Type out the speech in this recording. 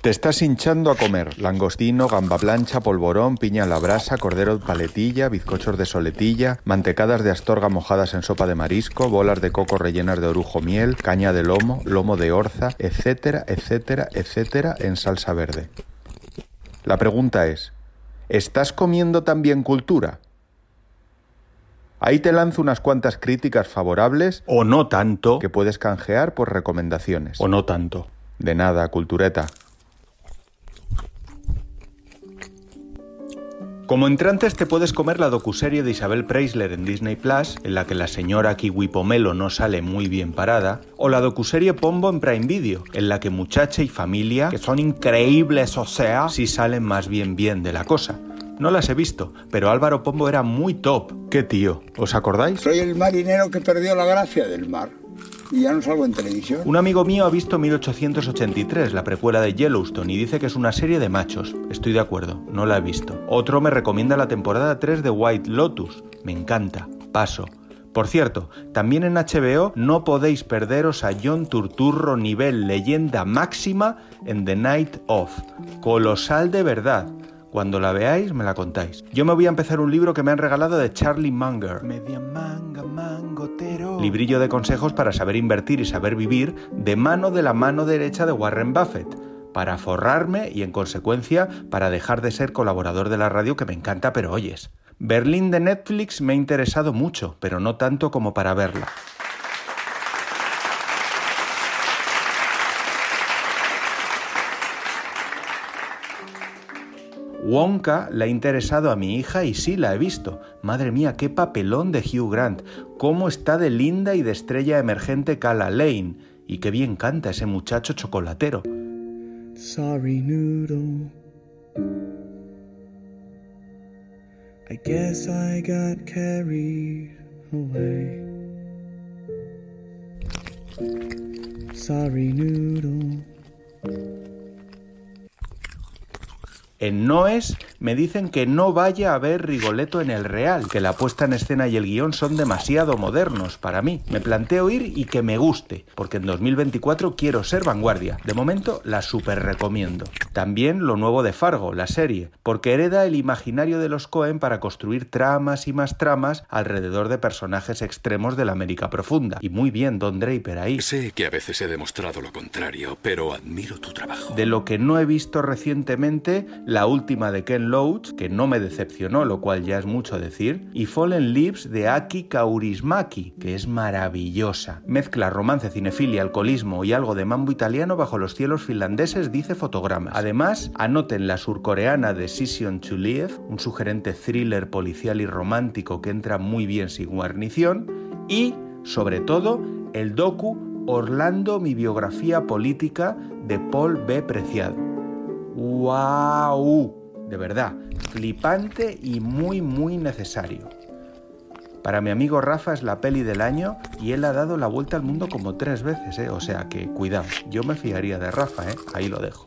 Te estás hinchando a comer langostino, gamba plancha, polvorón, piña a la brasa, cordero de paletilla, bizcochos de soletilla, mantecadas de astorga mojadas en sopa de marisco, bolas de coco rellenas de orujo miel, caña de lomo, lomo de orza, etcétera, etcétera, etcétera, en salsa verde. La pregunta es, ¿estás comiendo también cultura? Ahí te lanzo unas cuantas críticas favorables O no tanto. que puedes canjear por recomendaciones. O no tanto. De nada, cultureta. Como entrantes te puedes comer la docuserie de Isabel Preisler en Disney Plus, en la que la señora Kiwi Pomelo no sale muy bien parada, o la docuserie Pombo en Prime Video, en la que muchacha y familia, que son increíbles, o sea, sí salen más bien bien de la cosa. No las he visto, pero Álvaro Pombo era muy top. Qué tío, ¿os acordáis? Soy el marinero que perdió la gracia del mar. Y ya no salgo en televisión. Un amigo mío ha visto 1883, la precuela de Yellowstone, y dice que es una serie de machos. Estoy de acuerdo, no la he visto. Otro me recomienda la temporada 3 de White Lotus. Me encanta. Paso. Por cierto, también en HBO no podéis perderos a John Turturro nivel leyenda máxima en The Night Of. Colosal de verdad. Cuando la veáis me la contáis. Yo me voy a empezar un libro que me han regalado de Charlie Munger. Media. Librillo de consejos para saber invertir y saber vivir de mano de la mano derecha de Warren Buffett. Para forrarme y en consecuencia para dejar de ser colaborador de la radio que me encanta pero oyes. Berlín de Netflix me ha interesado mucho, pero no tanto como para verla. Wonka le ha interesado a mi hija y sí la he visto. Madre mía, qué papelón de Hugh Grant. Cómo está de linda y de estrella emergente Cala Lane. Y qué bien canta ese muchacho chocolatero. Sorry, noodle. I guess I got carried away. Sorry, noodle. En Noes me dicen que no vaya a ver Rigoletto en el Real, que la puesta en escena y el guion son demasiado modernos para mí. Me planteo ir y que me guste, porque en 2024 quiero ser vanguardia. De momento la super recomiendo. También lo nuevo de Fargo, la serie, porque hereda el imaginario de los Cohen para construir tramas y más tramas alrededor de personajes extremos de la América profunda. Y muy bien Don Draper ahí. Sé que a veces he demostrado lo contrario, pero admiro tu trabajo. De lo que no he visto recientemente, la última de Ken Loach, que no me decepcionó, lo cual ya es mucho decir, y Fallen Leaves de Aki Kaurismäki, que es maravillosa. Mezcla romance, cinefilia, alcoholismo y algo de mambo italiano bajo los cielos finlandeses, dice fotogramas. Además, anoten la surcoreana Decision to Live, un sugerente thriller policial y romántico que entra muy bien sin guarnición, y, sobre todo, el docu Orlando, mi biografía política de Paul B. Preciado. ¡Wow! De verdad, flipante y muy, muy necesario. Para mi amigo Rafa es la peli del año y él ha dado la vuelta al mundo como tres veces, ¿eh? O sea que cuidado, yo me fiaría de Rafa, ¿eh? Ahí lo dejo.